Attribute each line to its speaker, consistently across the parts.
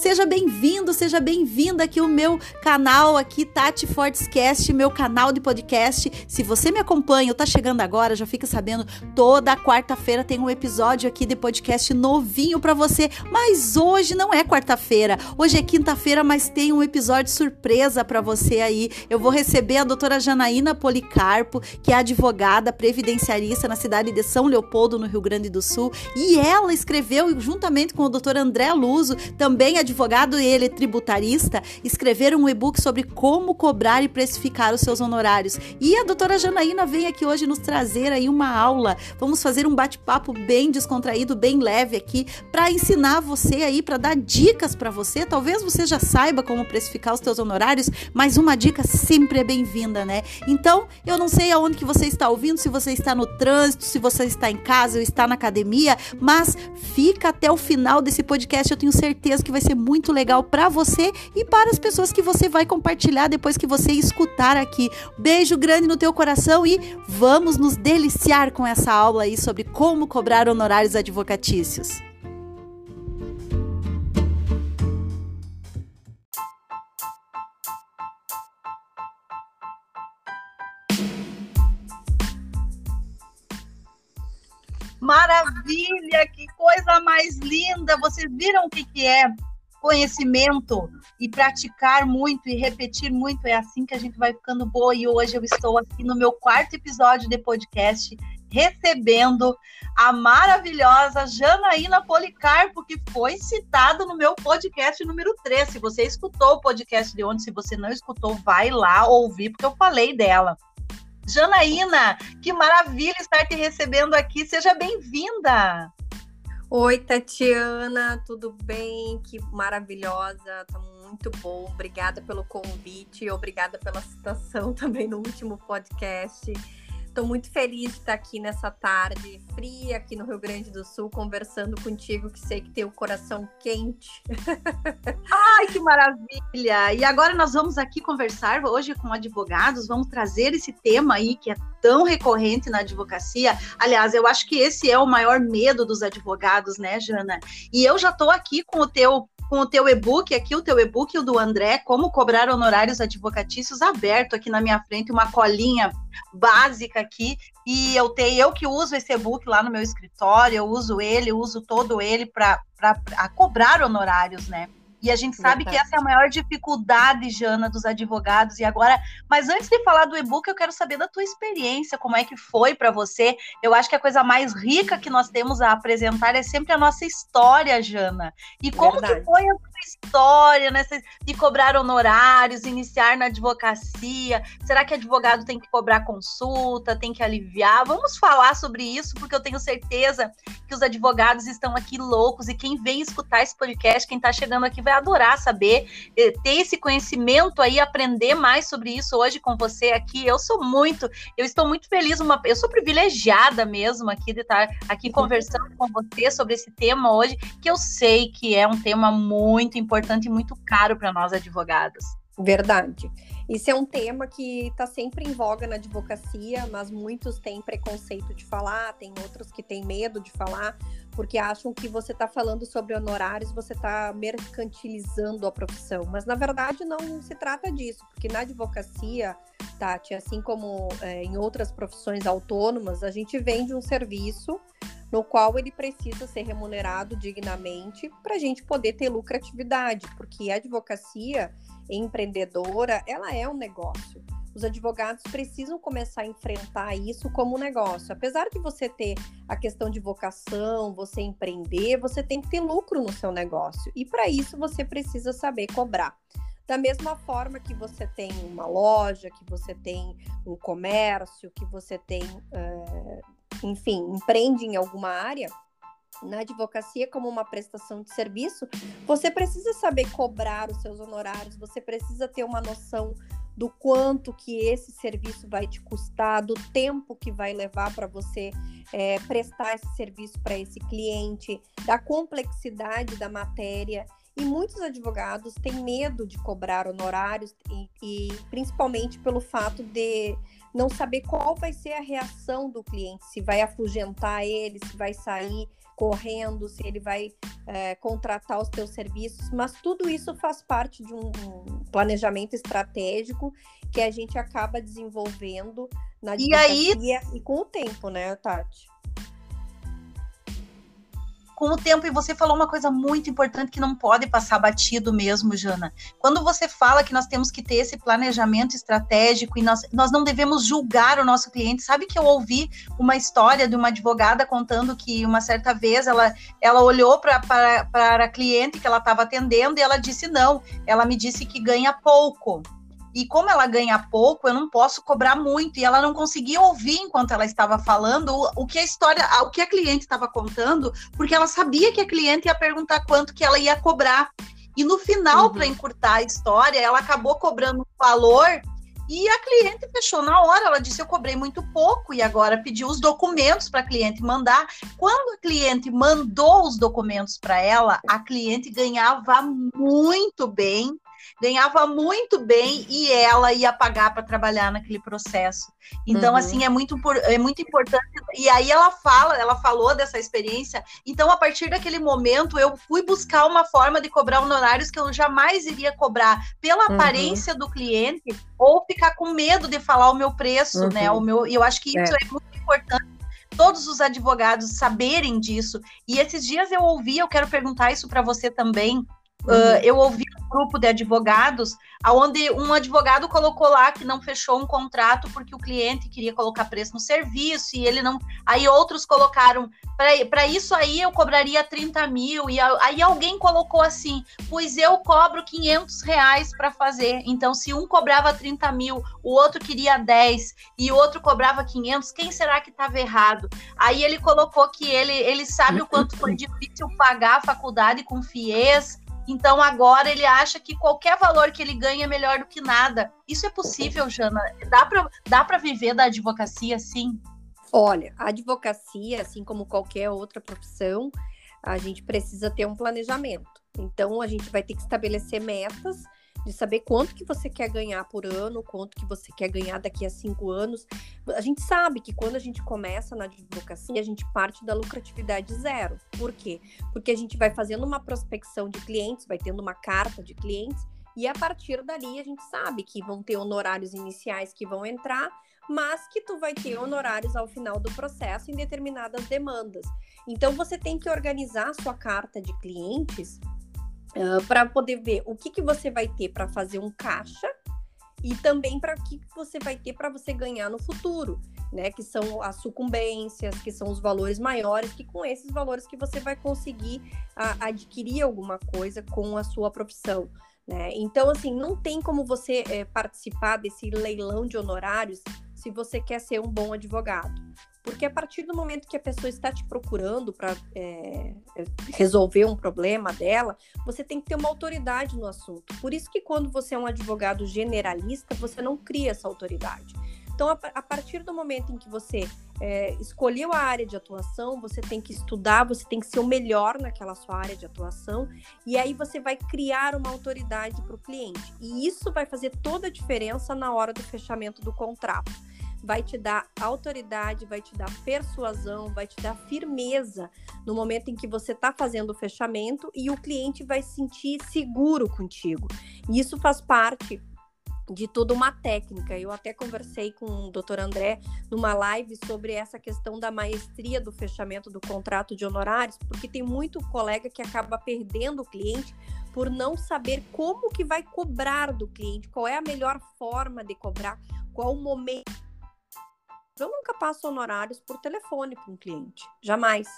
Speaker 1: Seja bem-vindo, seja bem-vinda aqui o meu canal aqui Tati Fortescast, meu canal de podcast. Se você me acompanha ou tá chegando agora, já fica sabendo, toda quarta-feira tem um episódio aqui de podcast novinho para você. Mas hoje não é quarta-feira, hoje é quinta-feira, mas tem um episódio surpresa para você aí. Eu vou receber a doutora Janaína Policarpo, que é advogada previdenciarista na cidade de São Leopoldo, no Rio Grande do Sul, e ela escreveu juntamente com o doutor André Luso, também advogado advogado e ele tributarista, escreveram um e-book sobre como cobrar e precificar os seus honorários. E a doutora Janaína vem aqui hoje nos trazer aí uma aula. Vamos fazer um bate-papo bem descontraído, bem leve aqui, para ensinar você aí, para dar dicas para você. Talvez você já saiba como precificar os seus honorários, mas uma dica sempre é bem-vinda, né? Então, eu não sei aonde que você está ouvindo, se você está no trânsito, se você está em casa ou está na academia, mas fica até o final desse podcast, eu tenho certeza que vai ser muito legal para você e para as pessoas que você vai compartilhar depois que você escutar aqui. Beijo grande no teu coração e vamos nos deliciar com essa aula aí sobre como cobrar honorários advocatícios. Maravilha, que coisa mais linda! Vocês viram o que, que é conhecimento e praticar muito e repetir muito, é assim que a gente vai ficando boa. E hoje eu estou aqui no meu quarto episódio de podcast, recebendo a maravilhosa Janaína Policarpo, que foi citado no meu podcast número 3. Se você escutou o podcast de ontem, se você não escutou, vai lá ouvir, porque eu falei dela. Janaína, que maravilha estar te recebendo aqui. Seja bem-vinda.
Speaker 2: Oi, Tatiana, tudo bem? Que maravilhosa, tá muito bom. Obrigada pelo convite, obrigada pela citação também no último podcast. Estou muito feliz de estar aqui nessa tarde fria aqui no Rio Grande do Sul, conversando contigo, que sei que tem o coração quente.
Speaker 1: Ai, que maravilha! E agora nós vamos aqui conversar hoje com advogados, vamos trazer esse tema aí que é tão recorrente na advocacia. Aliás, eu acho que esse é o maior medo dos advogados, né, Jana? E eu já estou aqui com o teu com o teu e-book aqui, o teu e-book, o do André, como cobrar honorários advocatícios, aberto aqui na minha frente, uma colinha básica aqui, e eu tenho, eu que uso esse e-book lá no meu escritório, eu uso ele, uso todo ele para cobrar honorários, né? E a gente sabe Verdade. que essa é a maior dificuldade, Jana, dos advogados. E agora, mas antes de falar do e-book, eu quero saber da tua experiência, como é que foi para você. Eu acho que a coisa mais rica que nós temos a apresentar é sempre a nossa história, Jana. E como Verdade. que foi a história nessa de cobrar honorários, iniciar na advocacia? Será que advogado tem que cobrar consulta, tem que aliviar? Vamos falar sobre isso, porque eu tenho certeza que os advogados estão aqui loucos e quem vem escutar esse podcast, quem está chegando aqui vai vai adorar saber, eh, ter esse conhecimento aí, aprender mais sobre isso hoje com você aqui. Eu sou muito, eu estou muito feliz, uma, eu sou privilegiada mesmo aqui de estar aqui conversando com você sobre esse tema hoje, que eu sei que é um tema muito importante e muito caro para nós advogados.
Speaker 2: Verdade. Isso é um tema que está sempre em voga na advocacia, mas muitos têm preconceito de falar, tem outros que têm medo de falar, porque acham que você está falando sobre honorários, você está mercantilizando a profissão. Mas na verdade não se trata disso, porque na advocacia, Tati, assim como é, em outras profissões autônomas, a gente vende um serviço no qual ele precisa ser remunerado dignamente para a gente poder ter lucratividade, porque a advocacia empreendedora, ela é um negócio. Os advogados precisam começar a enfrentar isso como um negócio. Apesar de você ter a questão de vocação, você empreender, você tem que ter lucro no seu negócio. E para isso você precisa saber cobrar. Da mesma forma que você tem uma loja, que você tem um comércio, que você tem, é, enfim, empreende em alguma área, na advocacia como uma prestação de serviço, você precisa saber cobrar os seus honorários, você precisa ter uma noção do quanto que esse serviço vai te custar, do tempo que vai levar para você é, prestar esse serviço para esse cliente, da complexidade da matéria. E muitos advogados têm medo de cobrar honorários e e principalmente pelo fato de não saber qual vai ser a reação do cliente, se vai afugentar ele, se vai sair correndo, se ele vai é, contratar os teus serviços, mas tudo isso faz parte de um planejamento estratégico que a gente acaba desenvolvendo na e, aí... e com o tempo, né, Tati?
Speaker 1: Com o tempo, e você falou uma coisa muito importante que não pode passar batido mesmo, Jana. Quando você fala que nós temos que ter esse planejamento estratégico e nós, nós não devemos julgar o nosso cliente, sabe que eu ouvi uma história de uma advogada contando que uma certa vez ela, ela olhou para a cliente que ela estava atendendo e ela disse não, ela me disse que ganha pouco. E como ela ganha pouco, eu não posso cobrar muito. E ela não conseguia ouvir enquanto ela estava falando o, o que a história, o que a cliente estava contando, porque ela sabia que a cliente ia perguntar quanto que ela ia cobrar. E no final, uhum. para encurtar a história, ela acabou cobrando um valor e a cliente fechou na hora. Ela disse: Eu cobrei muito pouco e agora pediu os documentos para a cliente mandar. Quando a cliente mandou os documentos para ela, a cliente ganhava muito bem ganhava muito bem e ela ia pagar para trabalhar naquele processo. Então, uhum. assim, é muito, é muito importante. E aí ela fala, ela falou dessa experiência. Então, a partir daquele momento, eu fui buscar uma forma de cobrar honorários que eu jamais iria cobrar pela uhum. aparência do cliente ou ficar com medo de falar o meu preço, né? uhum. né? O meu, e eu acho que isso é, é muito importante todos os advogados saberem disso. E esses dias eu ouvi, eu quero perguntar isso para você também. Uh, eu ouvi um grupo de advogados, onde um advogado colocou lá que não fechou um contrato porque o cliente queria colocar preço no serviço e ele não. Aí outros colocaram, para isso aí eu cobraria 30 mil. E aí alguém colocou assim, pois eu cobro 500 reais para fazer. Então, se um cobrava 30 mil, o outro queria 10 e o outro cobrava 500, quem será que estava errado? Aí ele colocou que ele, ele sabe o quanto foi difícil pagar a faculdade com FIES então agora ele acha que qualquer valor que ele ganha é melhor do que nada. Isso é possível, Jana? Dá para dá para viver da advocacia sim?
Speaker 2: Olha, a advocacia, assim como qualquer outra profissão, a gente precisa ter um planejamento. Então a gente vai ter que estabelecer metas de saber quanto que você quer ganhar por ano, quanto que você quer ganhar daqui a cinco anos. A gente sabe que quando a gente começa na advocacia, a gente parte da lucratividade zero. Por quê? Porque a gente vai fazendo uma prospecção de clientes, vai tendo uma carta de clientes, e a partir dali a gente sabe que vão ter honorários iniciais que vão entrar, mas que tu vai ter honorários ao final do processo em determinadas demandas. Então você tem que organizar a sua carta de clientes uh, para poder ver o que, que você vai ter para fazer um caixa e também para o que, que você vai ter para você ganhar no futuro, né? Que são as sucumbências, que são os valores maiores, que com esses valores que você vai conseguir uh, adquirir alguma coisa com a sua profissão. Né? Então, assim, não tem como você é, participar desse leilão de honorários se você quer ser um bom advogado. Porque a partir do momento que a pessoa está te procurando para é, é, resolver um problema dela, você tem que ter uma autoridade no assunto. Por isso que quando você é um advogado generalista, você não cria essa autoridade. Então, a, a partir do momento em que você é, escolheu a área de atuação, você tem que estudar, você tem que ser o melhor naquela sua área de atuação, e aí você vai criar uma autoridade para o cliente. E isso vai fazer toda a diferença na hora do fechamento do contrato vai te dar autoridade, vai te dar persuasão, vai te dar firmeza no momento em que você está fazendo o fechamento e o cliente vai se sentir seguro contigo. E isso faz parte de toda uma técnica. Eu até conversei com o doutor André numa live sobre essa questão da maestria do fechamento do contrato de honorários, porque tem muito colega que acaba perdendo o cliente por não saber como que vai cobrar do cliente, qual é a melhor forma de cobrar, qual o momento eu nunca passo honorários por telefone para um cliente, jamais.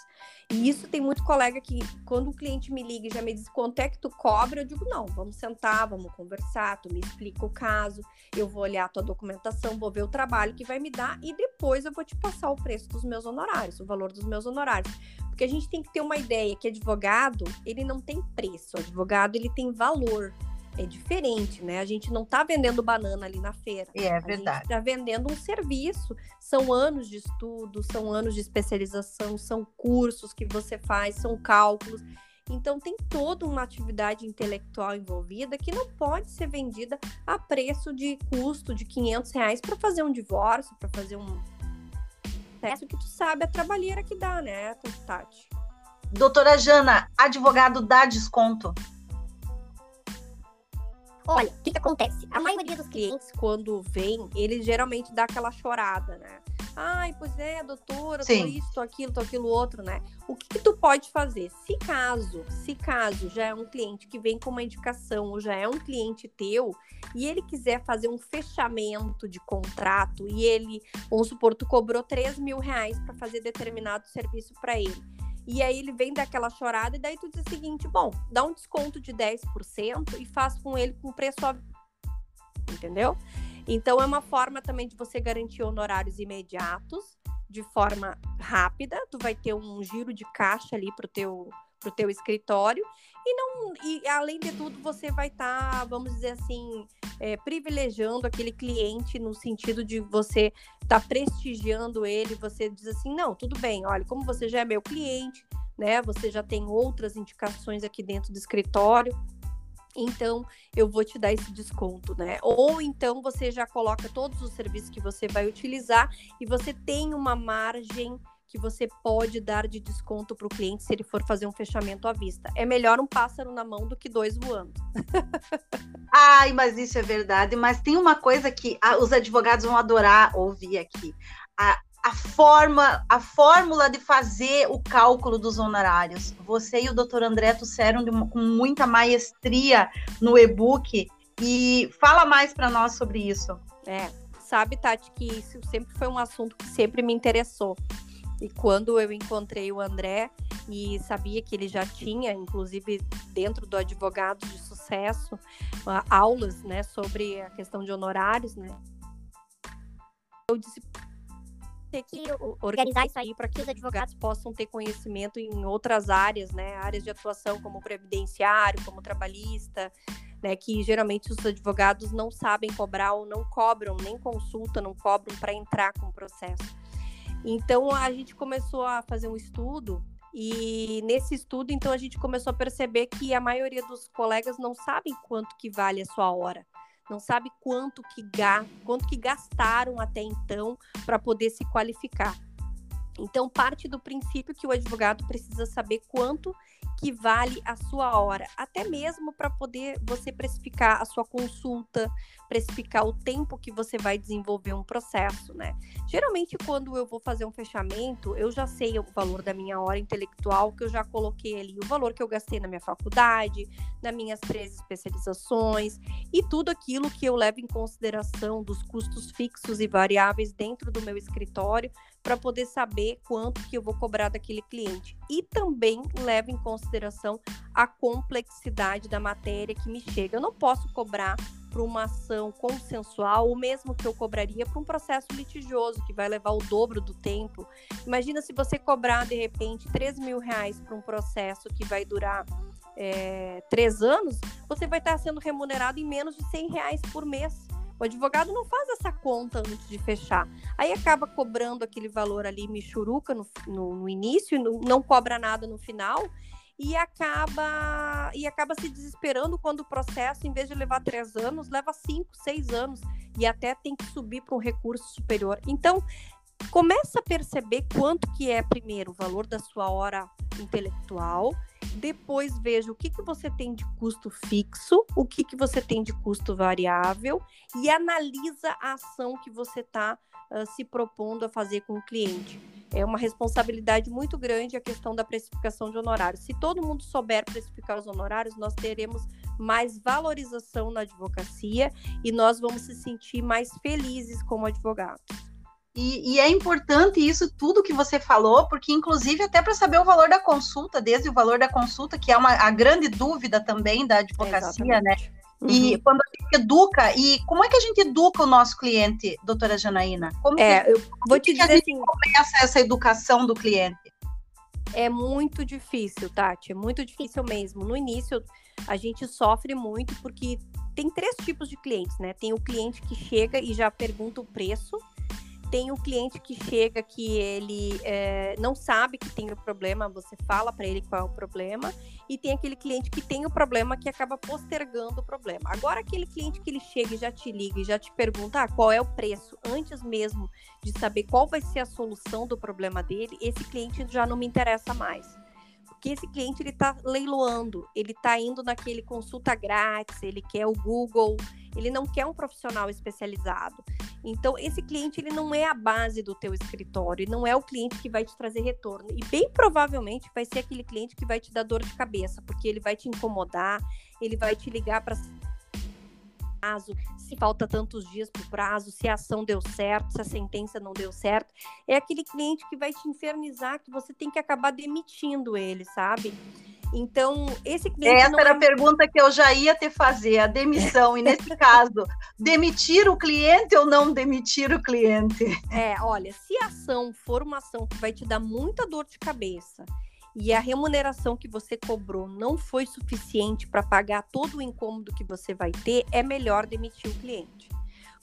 Speaker 2: E isso tem muito colega que, quando o cliente me liga e já me diz quanto é que tu cobra, eu digo, não, vamos sentar, vamos conversar, tu me explica o caso, eu vou olhar a tua documentação, vou ver o trabalho que vai me dar e depois eu vou te passar o preço dos meus honorários, o valor dos meus honorários. Porque a gente tem que ter uma ideia que advogado, ele não tem preço, advogado, ele tem valor é diferente, né? A gente não está vendendo banana ali na feira.
Speaker 1: É, verdade. A gente
Speaker 2: está vendendo um serviço. São anos de estudo, são anos de especialização, são cursos que você faz, são cálculos. Então tem toda uma atividade intelectual envolvida que não pode ser vendida a preço de custo de 500 reais para fazer um divórcio, para fazer um processo que tu sabe a trabalheira que dá, né, Tati?
Speaker 1: Doutora Jana, advogado dá desconto?
Speaker 2: Olha, o que, que acontece? A maioria dos clientes, quando vem, eles geralmente dá aquela chorada, né? Ai, pois é, doutora, Sim. tô isso, tô aquilo, tô aquilo outro, né? O que, que, tu pode fazer? Se caso, se caso já é um cliente que vem com uma indicação ou já é um cliente teu e ele quiser fazer um fechamento de contrato e ele, vamos supor, tu cobrou 3 mil reais para fazer determinado serviço para ele e aí ele vem daquela chorada, e daí tu diz o seguinte: bom, dá um desconto de 10% e faz com ele com preço. Entendeu? Então é uma forma também de você garantir honorários imediatos, de forma rápida. Tu vai ter um giro de caixa ali pro teu para o teu escritório e não e além de tudo você vai estar tá, vamos dizer assim é, privilegiando aquele cliente no sentido de você estar tá prestigiando ele você diz assim não tudo bem olha como você já é meu cliente né você já tem outras indicações aqui dentro do escritório então eu vou te dar esse desconto, né? Ou então você já coloca todos os serviços que você vai utilizar e você tem uma margem que você pode dar de desconto para o cliente se ele for fazer um fechamento à vista. É melhor um pássaro na mão do que dois voando.
Speaker 1: Ai, mas isso é verdade. Mas tem uma coisa que ah, os advogados vão adorar ouvir aqui. A, a forma, a fórmula de fazer o cálculo dos honorários. Você e o doutor André trouxeram uma, com muita maestria no e-book e fala mais para nós sobre isso.
Speaker 2: É, sabe, Tati, que isso sempre foi um assunto que sempre me interessou. E quando eu encontrei o André e sabia que ele já tinha, inclusive dentro do advogado de sucesso, aulas, né, sobre a questão de honorários, né? Eu disse ter que organizar isso aí para que os advogados possam ter conhecimento em outras áreas, né, áreas de atuação como previdenciário, como trabalhista, né, que geralmente os advogados não sabem cobrar ou não cobram, nem consulta, não cobram para entrar com o processo. Então a gente começou a fazer um estudo e nesse estudo então a gente começou a perceber que a maioria dos colegas não sabem quanto que vale a sua hora, não sabe quanto que ga, quanto que gastaram até então para poder se qualificar. Então parte do princípio que o advogado precisa saber quanto que vale a sua hora, até mesmo para poder você precificar a sua consulta, precificar o tempo que você vai desenvolver um processo, né? Geralmente, quando eu vou fazer um fechamento, eu já sei o valor da minha hora intelectual, que eu já coloquei ali o valor que eu gastei na minha faculdade, nas minhas três especializações e tudo aquilo que eu levo em consideração dos custos fixos e variáveis dentro do meu escritório para poder saber quanto que eu vou cobrar daquele cliente. E também levo em consideração a complexidade da matéria que me chega. Eu não posso cobrar para uma ação consensual o mesmo que eu cobraria para um processo litigioso, que vai levar o dobro do tempo. Imagina se você cobrar, de repente, 3 mil reais para um processo que vai durar é, três anos, você vai estar sendo remunerado em menos de 100 reais por mês. O advogado não faz essa conta antes de fechar. Aí acaba cobrando aquele valor ali, michuruca no, no, no início, não, não cobra nada no final e acaba e acaba se desesperando quando o processo, em vez de levar três anos, leva cinco, seis anos e até tem que subir para um recurso superior. Então, começa a perceber quanto que é primeiro o valor da sua hora intelectual depois veja o que, que você tem de custo fixo, o que, que você tem de custo variável e analisa a ação que você está uh, se propondo a fazer com o cliente. É uma responsabilidade muito grande a questão da precificação de honorários. Se todo mundo souber precificar os honorários, nós teremos mais valorização na advocacia e nós vamos se sentir mais felizes como advogados.
Speaker 1: E, e, é importante isso tudo que você falou, porque inclusive até para saber o valor da consulta, desde o valor da consulta, que é uma, a grande dúvida também da advocacia, né? Uhum. E quando a gente educa, e como é que a gente educa o nosso cliente, doutora Janaína? Como
Speaker 2: é,
Speaker 1: que,
Speaker 2: eu vou te dizer assim,
Speaker 1: começa essa educação do cliente?
Speaker 2: É muito difícil, Tati, é muito difícil mesmo. No início, a gente sofre muito porque tem três tipos de clientes, né? Tem o cliente que chega e já pergunta o preço, Tem o cliente que chega que ele é, não sabe que tem o problema, você fala para ele qual é o problema, e tem aquele cliente que tem o problema que acaba postergando o problema. Agora, aquele cliente que ele chega e já te liga e já te pergunta ah, qual é o preço, antes mesmo de saber qual vai ser a solução do problema dele, esse cliente já não me interessa mais porque esse cliente ele está leiloando, ele está indo naquele consulta grátis, ele quer o Google, ele não quer um profissional especializado. Então, esse cliente ele não é a base do teu escritório, não é o cliente que vai te trazer retorno. E bem provavelmente vai ser aquele cliente que vai te dar dor de cabeça, porque ele vai te incomodar, ele vai te ligar para prazo, se falta tantos dias para o prazo, se a ação deu certo, se a sentença não deu certo. É aquele cliente que vai te infernizar, que você tem que acabar demitindo ele, sabe? Então, esse cliente.
Speaker 1: Essa era é... a pergunta que eu já ia te fazer, a demissão. E nesse caso, demitir o cliente ou não demitir o cliente?
Speaker 2: É, olha, se a ação for uma ação que vai te dar muita dor de cabeça e a remuneração que você cobrou não foi suficiente para pagar todo o incômodo que você vai ter, é melhor demitir o cliente.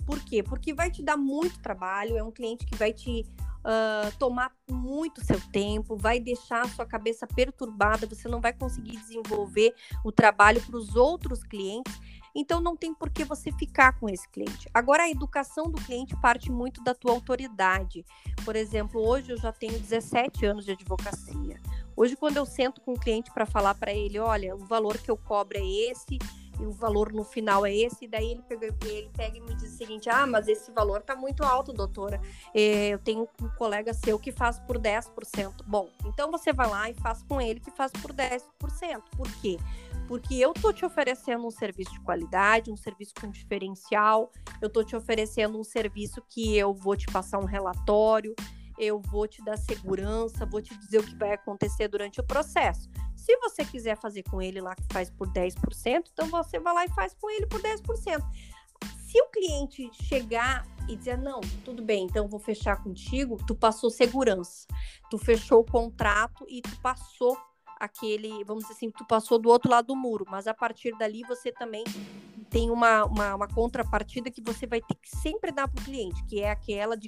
Speaker 2: Por quê? Porque vai te dar muito trabalho, é um cliente que vai te uh, tomar muito seu tempo, vai deixar a sua cabeça perturbada, você não vai conseguir desenvolver o trabalho para os outros clientes. Então não tem por que você ficar com esse cliente. Agora a educação do cliente parte muito da tua autoridade. Por exemplo, hoje eu já tenho 17 anos de advocacia. Hoje, quando eu sento com o cliente para falar para ele, olha, o valor que eu cobro é esse, e o valor no final é esse, e daí ele pega, ele pega e me diz o seguinte: ah, mas esse valor está muito alto, doutora. É, eu tenho um colega seu que faz por 10%. Bom, então você vai lá e faz com ele que faz por 10%. Por quê? Porque eu tô te oferecendo um serviço de qualidade, um serviço com diferencial, eu tô te oferecendo um serviço que eu vou te passar um relatório, eu vou te dar segurança, vou te dizer o que vai acontecer durante o processo. Se você quiser fazer com ele lá que faz por 10%, então você vai lá e faz com ele por 10%. Se o cliente chegar e dizer, não, tudo bem, então vou fechar contigo, tu passou segurança, tu fechou o contrato e tu passou aquele, vamos dizer assim, tu passou do outro lado do muro, mas a partir dali você também tem uma, uma, uma contrapartida que você vai ter que sempre dar para o cliente, que é aquela de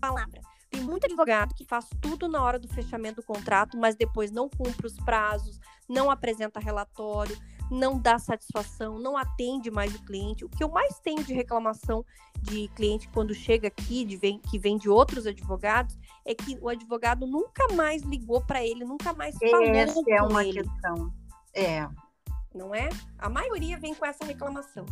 Speaker 2: palavra. Tem muito advogado que faz tudo na hora do fechamento do contrato, mas depois não cumpre os prazos, não apresenta relatório, não dá satisfação, não atende mais o cliente. O que eu mais tenho de reclamação de cliente quando chega aqui, de vem, que vem de outros advogados, é que o advogado nunca mais ligou para ele, nunca mais falou
Speaker 1: essa
Speaker 2: é
Speaker 1: uma
Speaker 2: ele.
Speaker 1: questão. É.
Speaker 2: Não é? A maioria vem com essa reclamação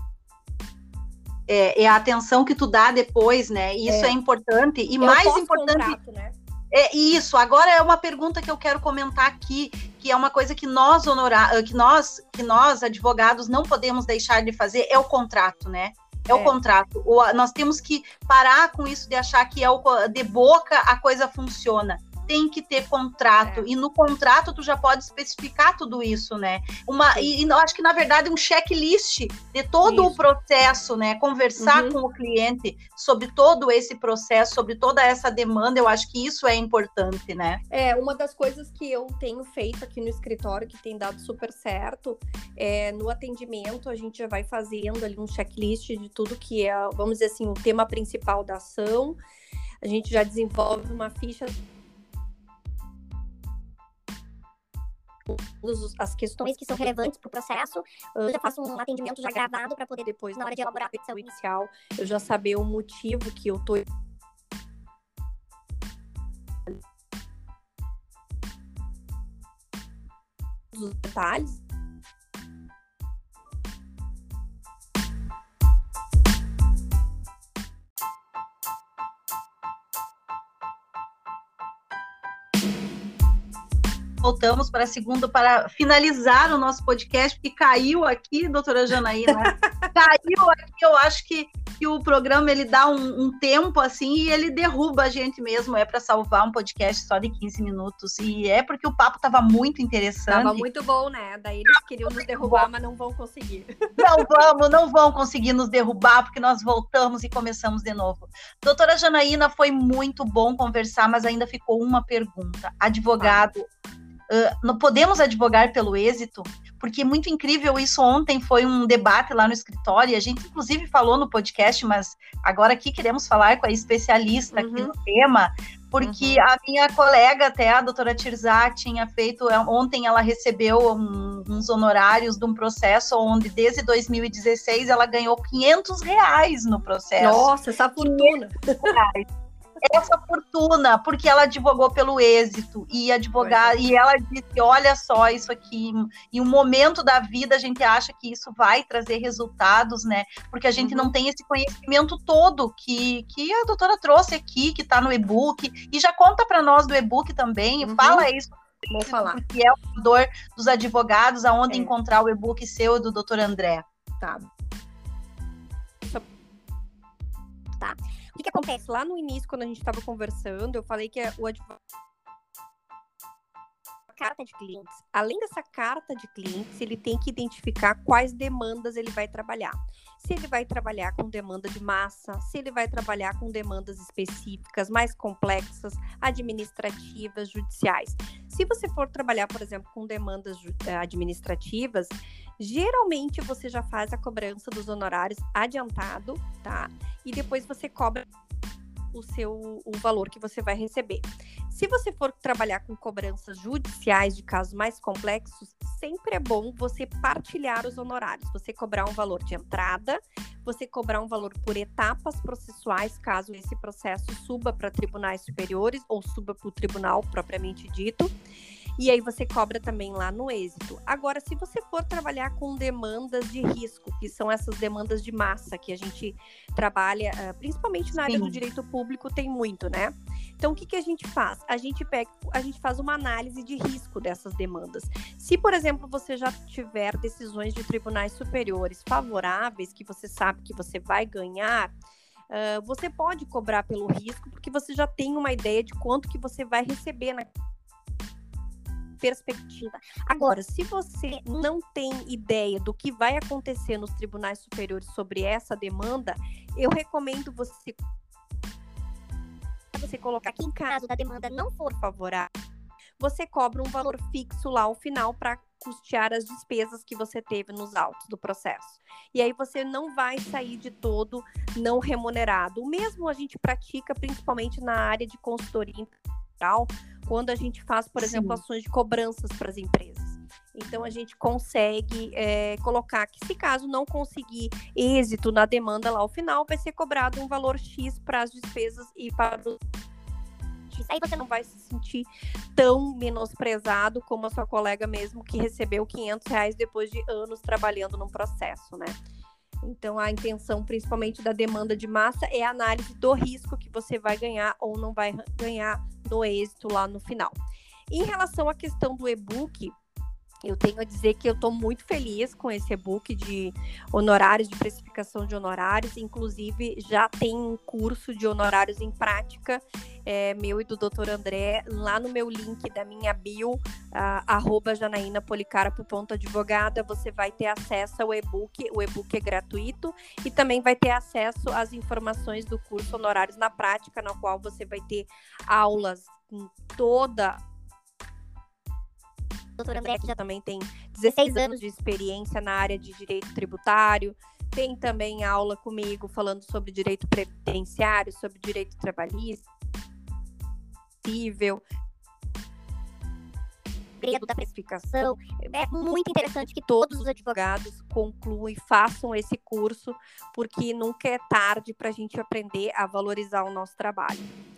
Speaker 1: é, é, a atenção que tu dá depois, né? Isso é, é importante. E eu mais importante. Né? É isso. Agora é uma pergunta que eu quero comentar aqui, que é uma coisa que nós honorar, que nós, que nós advogados não podemos deixar de fazer é o contrato, né? É, é. o contrato. O, nós temos que parar com isso de achar que é o, de boca a coisa funciona tem que ter contrato. É. E no contrato tu já pode especificar tudo isso, né? Uma, e, e eu acho que, na verdade, um checklist de todo isso. o processo, né? Conversar uhum. com o cliente sobre todo esse processo, sobre toda essa demanda, eu acho que isso é importante, né?
Speaker 2: É, uma das coisas que eu tenho feito aqui no escritório, que tem dado super certo, é no atendimento, a gente já vai fazendo ali um checklist de tudo que é, vamos dizer assim, o tema principal da ação. A gente já desenvolve uma ficha as questões que são relevantes para o processo. Eu já faço um atendimento já gravado para poder depois, na hora de elaborar a petição inicial, eu já saber o motivo que eu estou os detalhes
Speaker 1: voltamos para a segunda para finalizar o nosso podcast, porque caiu aqui, doutora Janaína, caiu aqui, eu acho que, que o programa ele dá um, um tempo assim e ele derruba a gente mesmo, é para salvar um podcast só de 15 minutos, e é porque o papo estava muito interessante. Estava
Speaker 2: muito bom, né? Daí eles queriam nos derrubar, mas não vão conseguir.
Speaker 1: Não vamos, não vão conseguir nos derrubar, porque nós voltamos e começamos de novo. Doutora Janaína, foi muito bom conversar, mas ainda ficou uma pergunta. Advogado, Uh, podemos advogar pelo êxito? Porque é muito incrível isso. Ontem foi um debate lá no escritório, e a gente inclusive falou no podcast, mas agora aqui queremos falar com a especialista uhum. aqui no tema, porque uhum. a minha colega, até a doutora Tirzá, tinha feito. É, ontem ela recebeu um, uns honorários de um processo onde, desde 2016, ela ganhou 500 reais no processo.
Speaker 2: Nossa, essa fortuna!
Speaker 1: Essa fortuna, porque ela advogou pelo êxito e advogar, e ela disse: olha só isso aqui, em um momento da vida a gente acha que isso vai trazer resultados, né? Porque a gente uhum. não tem esse conhecimento todo que, que a doutora trouxe aqui, que está no e-book, e já conta para nós do e-book também, uhum. fala isso
Speaker 2: Vou falar.
Speaker 1: Que é o dor dos advogados, aonde é. encontrar o e-book seu do doutor André.
Speaker 2: Tá. Tá. O que, que acontece? Lá no início, quando a gente estava conversando, eu falei que o advogado carta de clientes. Além dessa carta de clientes, ele tem que identificar quais demandas ele vai trabalhar. Se ele vai trabalhar com demanda de massa, se ele vai trabalhar com demandas específicas, mais complexas, administrativas, judiciais. Se você for trabalhar, por exemplo, com demandas eh, administrativas, geralmente você já faz a cobrança dos honorários adiantado, tá? E depois você cobra o seu o valor que você vai receber. Se você for trabalhar com cobranças judiciais de casos mais complexos, sempre é bom você partilhar os honorários. Você cobrar um valor de entrada, você cobrar um valor por etapas processuais, caso esse processo suba para tribunais superiores ou suba para o tribunal propriamente dito. E aí você cobra também lá no êxito. Agora, se você for trabalhar com demandas de risco, que são essas demandas de massa que a gente trabalha, ah, principalmente na área do direito público, tem muito, né? Então, o que, que a gente faz? A gente pega, a gente faz uma análise de risco dessas demandas. Se, por exemplo, você já tiver decisões de tribunais superiores favoráveis, que você sabe que você vai ganhar, uh, você pode cobrar pelo risco, porque você já tem uma ideia de quanto que você vai receber na perspectiva. Agora, se você não tem ideia do que vai acontecer nos tribunais superiores sobre essa demanda, eu recomendo você você colocar que em caso da demanda não for favorável, você cobra um valor fixo lá ao final para custear as despesas que você teve nos autos do processo. E aí você não vai sair de todo não remunerado. O mesmo a gente pratica principalmente na área de consultoria quando a gente faz, por Sim. exemplo, ações de cobranças para as empresas. Então a gente consegue é, colocar que, se caso não conseguir êxito na demanda lá ao final, vai ser cobrado um valor X para as despesas e para os Aí você não vai se sentir tão menosprezado como a sua colega mesmo que recebeu 500 reais depois de anos trabalhando num processo, né? Então, a intenção, principalmente da demanda de massa, é a análise do risco que você vai ganhar ou não vai ganhar no êxito lá no final. Em relação à questão do e-book, eu tenho a dizer que eu estou muito feliz com esse e-book de honorários, de precificação de honorários. Inclusive, já tem um curso de honorários em prática, é, meu e do Dr. André, lá no meu link da minha bio, arroba você vai ter acesso ao e-book. O e-book é gratuito e também vai ter acesso às informações do curso Honorários na Prática, na qual você vai ter aulas toda doutora André, que já também tem 16 anos de experiência na área de direito tributário, tem também aula comigo falando sobre direito previdenciário, sobre direito trabalhista, civil, da precificação. É muito interessante que todos os advogados concluam e façam esse curso, porque nunca é tarde para a gente aprender a valorizar o nosso trabalho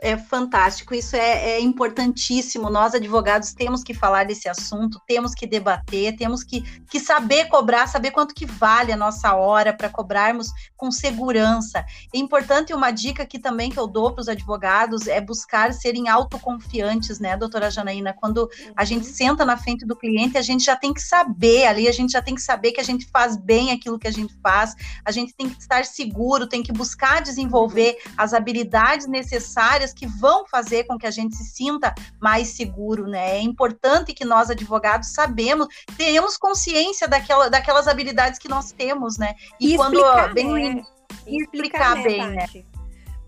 Speaker 1: é fantástico, isso é, é, importantíssimo. Nós, advogados, temos que falar desse assunto, temos que debater, temos que, que saber cobrar, saber quanto que vale a nossa hora para cobrarmos com segurança. É importante uma dica que também que eu dou para os advogados é buscar serem autoconfiantes, né, doutora Janaína? Quando a gente uhum. senta na frente do cliente, a gente já tem que saber ali, a gente já tem que saber que a gente faz bem aquilo que a gente faz, a gente tem que estar seguro, tem que buscar desenvolver uhum. as habilidades necessárias que vão fazer com que a gente se sinta mais seguro, né? É importante que nós, advogados, sabemos, tenhamos consciência daquela, daquelas habilidades que nós temos, né?
Speaker 2: E, e quando explicar, bem,
Speaker 1: é. e explicar, explicar, né, bem, né?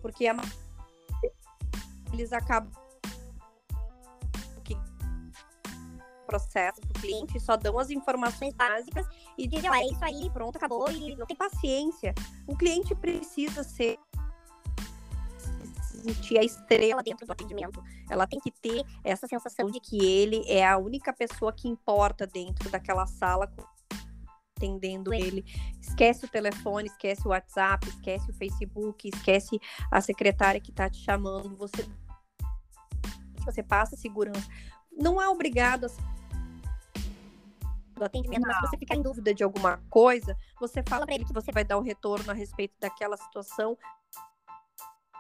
Speaker 2: Porque é eles acabam processo do cliente, só dão as informações básicas e dizem, ah, é isso aí, pronto, acabou, e não tem paciência. O cliente precisa ser sentir a estrela dentro do atendimento. Ela tem que ter essa sensação de que ele é a única pessoa que importa dentro daquela sala atendendo ele. Esquece o telefone, esquece o WhatsApp, esquece o Facebook, esquece a secretária que está te chamando. Você você passa segurança. Não é obrigado a do atendimento, mas se você ficar em dúvida de alguma coisa, você fala para ele que você vai dar o retorno a respeito daquela situação.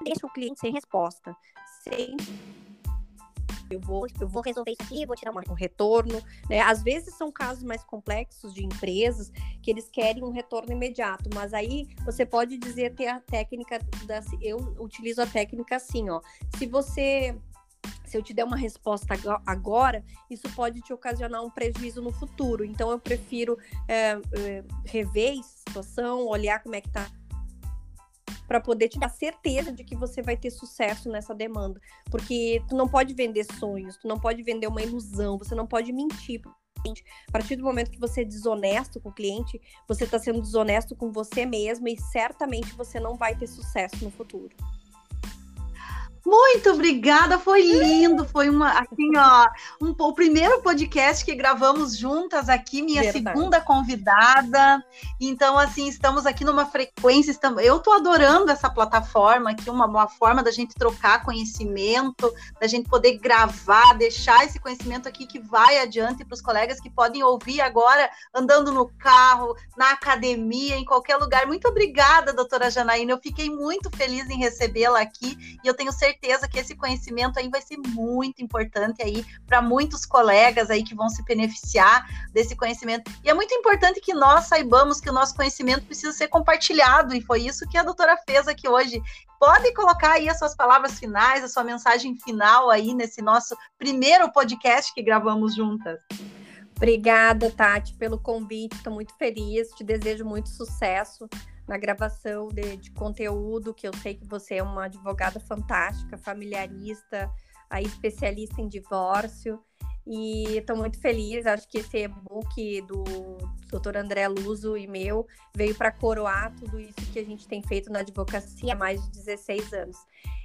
Speaker 2: Deixa o cliente sem resposta. Sem eu vou, eu vou resolver isso aqui, vou tirar um retorno. Né? Às vezes são casos mais complexos de empresas que eles querem um retorno imediato, mas aí você pode dizer ter a técnica da, eu utilizo a técnica assim, ó. Se você se eu te der uma resposta agora, isso pode te ocasionar um prejuízo no futuro. Então, eu prefiro é, é, rever a situação, olhar como é que está para poder te dar certeza de que você vai ter sucesso nessa demanda. Porque tu não pode vender sonhos, tu não pode vender uma ilusão, você não pode mentir. A partir do momento que você é desonesto com o cliente, você está sendo desonesto com você mesmo e certamente você não vai ter sucesso no futuro.
Speaker 1: Muito obrigada, foi lindo, foi uma assim, ó, um, o primeiro podcast que gravamos juntas aqui, minha Verdade. segunda convidada. Então, assim, estamos aqui numa frequência, estamos, eu tô adorando essa plataforma aqui, uma, uma forma da gente trocar conhecimento, da gente poder gravar, deixar esse conhecimento aqui que vai adiante para os colegas que podem ouvir agora andando no carro, na academia, em qualquer lugar. Muito obrigada, doutora Janaína. Eu fiquei muito feliz em recebê-la aqui e eu tenho certeza certeza que esse conhecimento aí vai ser muito importante aí para muitos colegas aí que vão se beneficiar desse conhecimento. E é muito importante que nós saibamos que o nosso conhecimento precisa ser compartilhado, e foi isso que a doutora fez aqui hoje. Pode colocar aí as suas palavras finais, a sua mensagem final aí nesse nosso primeiro podcast que gravamos juntas.
Speaker 2: Obrigada, Tati, pelo convite. Estou muito feliz. Te desejo muito sucesso na gravação de, de, conteúdo, que eu sei que você é uma advogada fantástica, familiarista, aí especialista em divórcio. E estou muito feliz, acho que esse e-book do Dr. André Luso e meu veio para coroar tudo isso que a gente tem feito na advocacia há mais de 16 anos.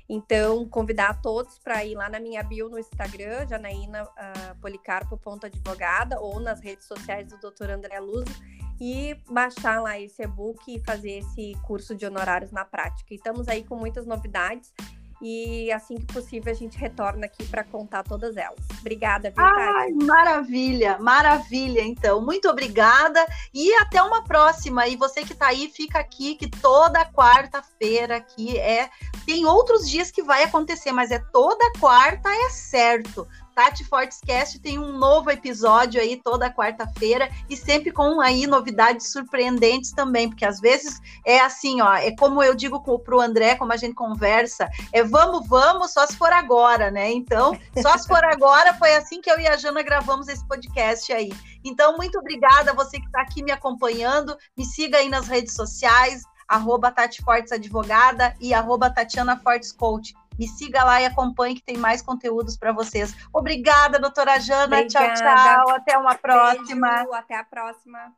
Speaker 2: Então, convidar todos para ir lá na minha bio no Instagram, janaína uh, policarpo.advogada, ou nas redes sociais do Dr. André Luso, e baixar lá esse e-book e fazer esse curso de honorários na prática. E estamos aí com muitas novidades e assim que possível a gente retorna aqui para contar todas elas. Obrigada,
Speaker 1: viu, Ai, maravilha, maravilha, então. Muito obrigada e até uma próxima. E você que está aí, fica aqui que toda quarta-feira aqui é tem outros dias que vai acontecer, mas é toda quarta é certo. Tati Fortescast tem um novo episódio aí toda quarta-feira e sempre com aí novidades surpreendentes também, porque às vezes é assim, ó, é como eu digo para o André, como a gente conversa, é vamos, vamos, só se for agora, né? Então, só se for agora, foi assim que eu e a Jana gravamos esse podcast aí. Então, muito obrigada a você que está aqui me acompanhando, me siga aí nas redes sociais, arroba Tati Fortes Advogada e arroba Tatiana Fortes Coach. Me siga lá e acompanhe que tem mais conteúdos para vocês. Obrigada, doutora Jana. Obrigada. Tchau, tchau. Até uma próxima.
Speaker 2: Beijo, até a próxima.